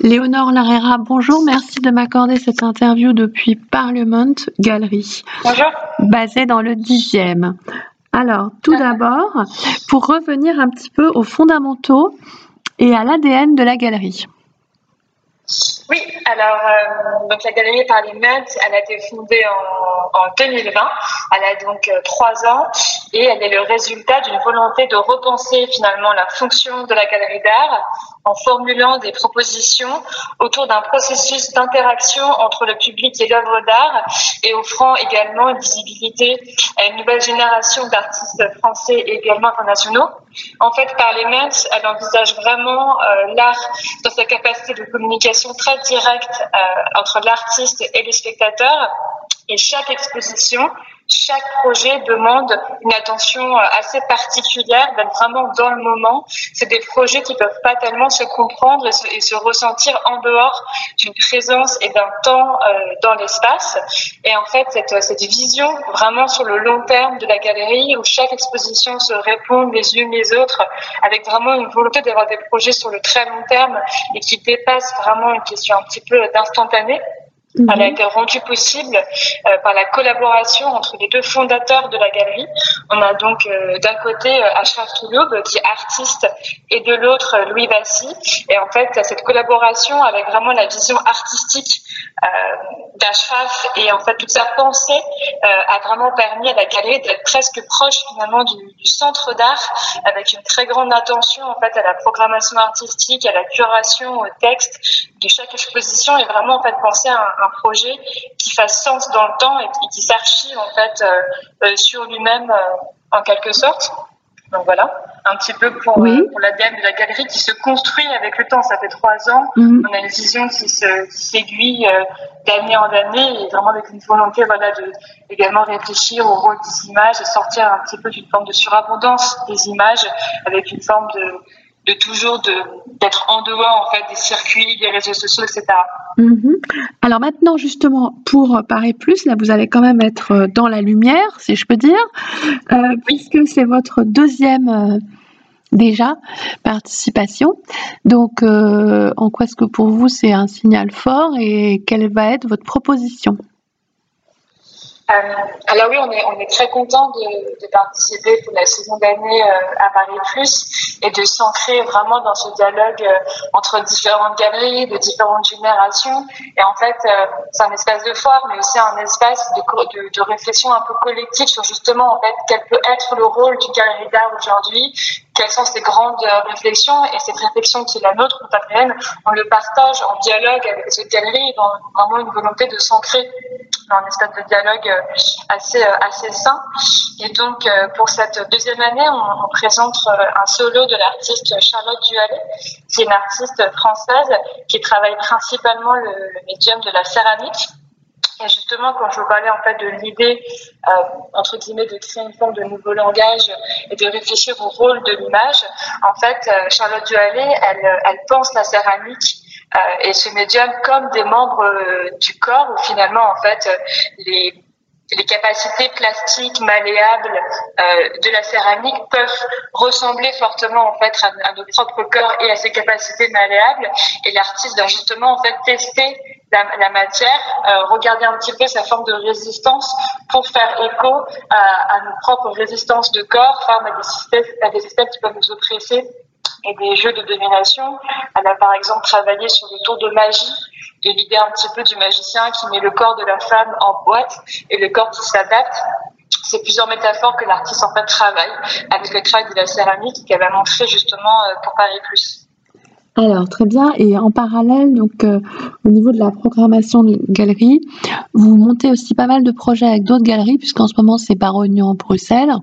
Léonore Larrera, bonjour, merci de m'accorder cette interview depuis Parliament Galerie. Bonjour. Basée dans le 10e. Alors, tout d'abord, pour revenir un petit peu aux fondamentaux et à l'ADN de la galerie. Oui, alors euh, donc la galerie Parliament, elle a été fondée en, en 2020. Elle a donc euh, trois ans et elle est le résultat d'une volonté de repenser finalement la fonction de la galerie d'art en formulant des propositions autour d'un processus d'interaction entre le public et l'œuvre d'art et offrant également une visibilité à une nouvelle génération d'artistes français et également internationaux. En fait, Parliament, elle envisage vraiment euh, l'art dans sa capacité de communication très directe euh, entre l'artiste et les spectateurs. Et chaque exposition chaque projet demande une attention euh, assez particulière, d'être vraiment dans le moment. C'est des projets qui peuvent pas tellement se comprendre et se, ressentir en dehors d'une présence et d'un temps euh, dans l'espace. Et en fait, cette, cette vision vraiment sur le long terme de la galerie, où chaque exposition se répond les unes les autres, avec vraiment une volonté d'avoir des projets sur le très long terme et qui dépassent vraiment une question un petit peu d'instantané. Elle a mhm. été rendue possible euh, par la collaboration entre les deux fondateurs de la galerie. On a donc euh, d'un côté euh, Ashraf Touloub, qui est artiste, et de l'autre Louis Bassi. Et en fait, cette collaboration avec vraiment la vision artistique d'Ashraf et en fait toute sa pensée a vraiment permis à la galerie d'être presque proche finalement du, centre d'art, avec une très grande attention en fait à la programmation artistique, à la curation, au texte de chaque exposition, et vraiment en fait penser à un projet qui fasse sens dans le temps et, qui s'archive en fait euh, euh, sur lui-même euh, en quelque sorte. Donc voilà, un petit peu pour, pour l'ADN de la galerie qui se construit avec le temps. Ça fait trois ans. Mhm. On a une vision qui s'aiguille d'année en année et vraiment avec une volonté voilà, de également réfléchir au rôle des images et sortir un petit peu d'une forme de surabondance des images avec une forme de, de toujours d'être en dehors en fait des circuits, des réseaux sociaux, etc. Mhm. Alors maintenant justement pour Paris Plus, là vous allez quand même être euh, dans la lumière, si je peux dire, euh, puisque c'est votre deuxième euh, déjà participation. Donc en quoi est-ce que pour vous c'est un signal fort et quelle va être votre proposition? Euh, alors oui, on est, on est très content de, de participer pour la saison d'année euh, à Paris Plus et de s'ancrer vraiment dans ce dialogue euh, entre différentes galeries, de différentes générations. Et en fait, c'est un espace de foire, mais aussi un espace de, de, de, réflexion un peu collective sur justement en fait quel peut être le rôle du galerie d'art aujourd'hui, quelles sont ces grandes réflexions et cette réflexion qui est la nôtre, contemporaine, on le partage en dialogue avec cette galerie, dans vraiment une volonté de s'ancrer dans un espace de dialogue euh, assez euh, assez sain. Et donc euh, pour cette deuxième année, on, présente un solo de l'artiste Charlotte Duhalet, qui est une artiste française qui travaille principalement le, le médium de la céramique. Et justement, quand je vous parlais en fait de l'idée euh, entre guillemets de créer une forme de nouveau langage et de réfléchir au rôle de l'image, en fait, Charlotte Duhalet, elle, elle pense la céramique euh, et ce médium comme des membres euh, du corps où finalement en fait euh, les les capacités plastiques malléables euh, de la céramique peuvent ressembler fortement en fait à, à, nos propres corps et à ces capacités malléables. Et l'artiste doit justement en fait tester la, matière euh, regarder un petit peu sa forme de résistance pour faire écho à, nos propres résistances de corps face à des systèmes à des systèmes qui peuvent nous oppresser et des jeux de domination. Elle a par exemple travaillé sur le tour de magie et l'idée un petit peu du magicien qui met le corps de la femme en boîte et le corps qui s'adapte. C'est plusieurs métaphores que l'artiste en fait travaille avec le travail de la céramique qu'elle va montrer justement euh, pour Paris Plus. Alors très bien. Et en parallèle donc euh, au niveau de la programmation de galerie, vous montez aussi pas mal de projets avec d'autres galeries puisqu'en ce moment c'est Barognon Bruxelles.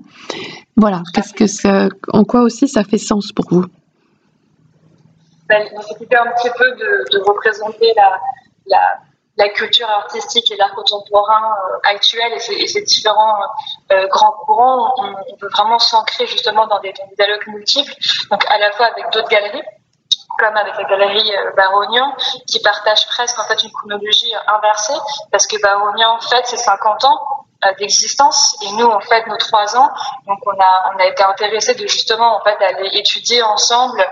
Voilà, qu'est-ce que ça, en quoi aussi ça fait sens pour vous? Ben, s'occuper un petit peu de, de représenter la, la, la, culture artistique et l'art contemporain euh, actuel. Et ces, et ces différents euh, grands courants. On, on peut vraiment s'ancrer justement dans des, dans des, dialogues multiples, donc à la fois avec d'autres galeries comme avec la galerie euh, Barognan, qui partage presque en fait une chronologie inversée, parce que Barognan fête ses 50 ans, d'existence. Et nous, on fait nos trois ans. Donc, on a, on a été intéressé de justement en fait d'aller étudier ensemble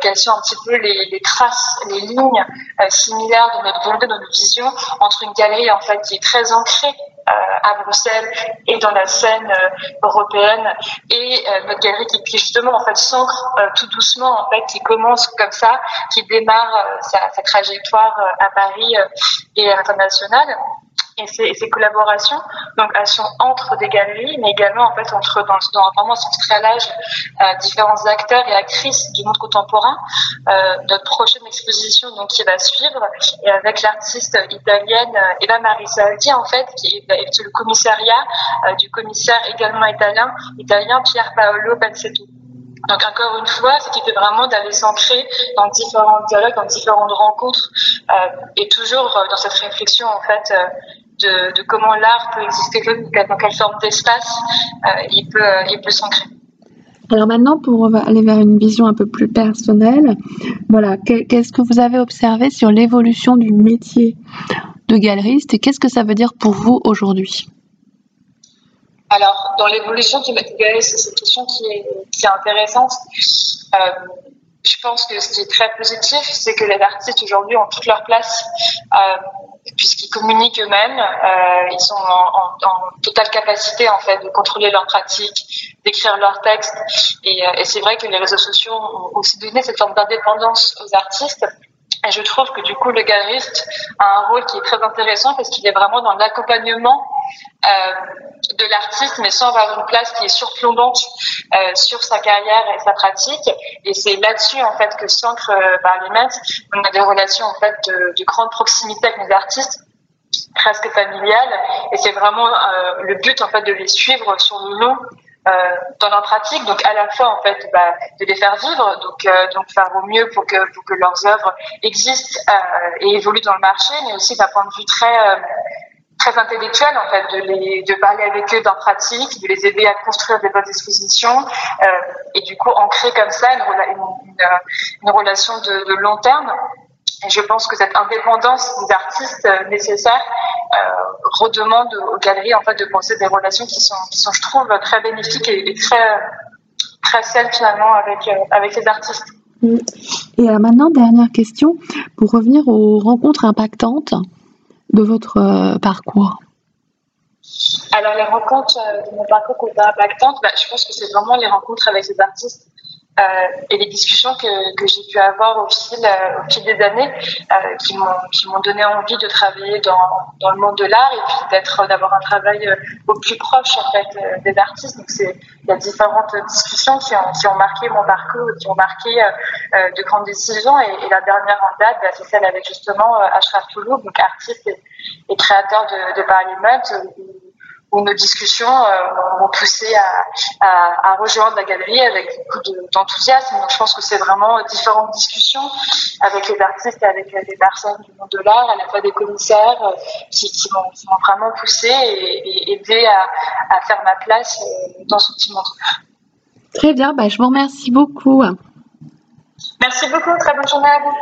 quelles sont un petit peu les, traces, les lignes similaires de notre volonté, de notre vision entre une galerie en fait qui est très ancrée euh, à Bruxelles et dans la scène euh, européenne. Et euh, notre galerie qui, justement en fait s'ancre tout doucement en fait qui commence comme ça qui démarre sa, sa, trajectoire à Paris et à l'international et ces, collaborations donc elles sont entre des galeries mais également en fait entre dans, dans vraiment ce créalage euh, différents acteurs et actrices du monde contemporain euh, notre prochaine exposition donc qui va suivre et avec l'artiste italienne euh, Eva Marisa Aldi en fait qui est, est le commissariat euh, du commissaire également italien italien Pier Paolo Pensetto donc encore une fois, c'était vraiment d'aller s'ancrer dans différents dialogues, dans différentes rencontres, et toujours dans cette réflexion en fait de, comment l'art peut exister, dans quelle forme d'espace euh, il peut, euh, il peut s'ancrer. Alors maintenant, pour aller vers une vision un peu plus personnelle, voilà, qu'est-ce que vous avez observé sur l'évolution du métier de galeriste et qu'est-ce que ça veut dire pour vous aujourd'hui? Alors, dans l'évolution du métier de galeriste, c'est une question qui est, qui est intéressante. Euh, je pense que ce qui est très positif, c'est que les artistes aujourd'hui ont toute leur place. Euh, puisqu'ils communiquent eux-mêmes, euh, ils sont en, totale capacité en fait de contrôler leurs pratiques, d'écrire leurs textes, et, euh, et c'est vrai que les réseaux sociaux ont aussi donné cette forme d'indépendance aux artistes. Et je trouve que du coup, le galeriste a un rôle qui est très intéressant parce qu'il est vraiment dans l'accompagnement de l'artiste, mais sans avoir une place qui est surplombante euh, sur sa carrière et sa pratique. Et c'est là-dessus en fait que s'ancre euh, maîtres. On a des relations en fait de, de grande proximité avec les artistes presque familiales et c'est vraiment euh, le but en fait de les suivre sur le long dans leur pratique, donc à la fois en fait bah, de les faire vivre, donc donc faire au mieux pour que pour que leurs œuvres existent et évoluent dans le marché, mais aussi d'un point de vue très très intellectuel en fait de les de parler avec eux dans pratique, de les aider à construire des bonnes expositions euh, et du coup ancrer comme ça une, une, une relation de, long terme. Et je pense que cette indépendance des artistes nécessaire euh, redemande aux galeries en fait de penser des relations qui sont, qui sont je trouve très bénéfiques et, et très très saines finalement avec euh, avec les artistes. Et alors maintenant dernière question pour revenir aux rencontres impactantes de votre euh, parcours? Alors les rencontres euh, de mon parcours impactantes, bah, je pense que c'est vraiment les rencontres avec les artistes et les discussions que, que j'ai pu avoir au fil, euh, au fil des années euh, qui m'ont donné envie de travailler dans, dans le monde de l'art et puis d'être d'avoir un travail euh, au plus proche en fait euh, des artistes. Donc c'est il y a différentes discussions qui ont qui ont marqué mon parcours qui ont marqué de grandes décisions. Et, et, la dernière en date bah, c'est celle avec justement Ashraf Touloub donc artiste et, créateur de, de Parliament où nos discussions euh, m'ont poussé à, à, à, rejoindre la galerie avec beaucoup d'enthousiasme. Donc je pense que c'est vraiment différentes discussions avec les artistes et avec les personnes du monde de l'art, à la fois des commissaires euh, qui, qui m'ont vraiment poussé et, et aidé à, à, faire ma place euh, dans ce petit monde. Très bien, bah, je vous remercie beaucoup. Merci beaucoup, très bonne journée à vous.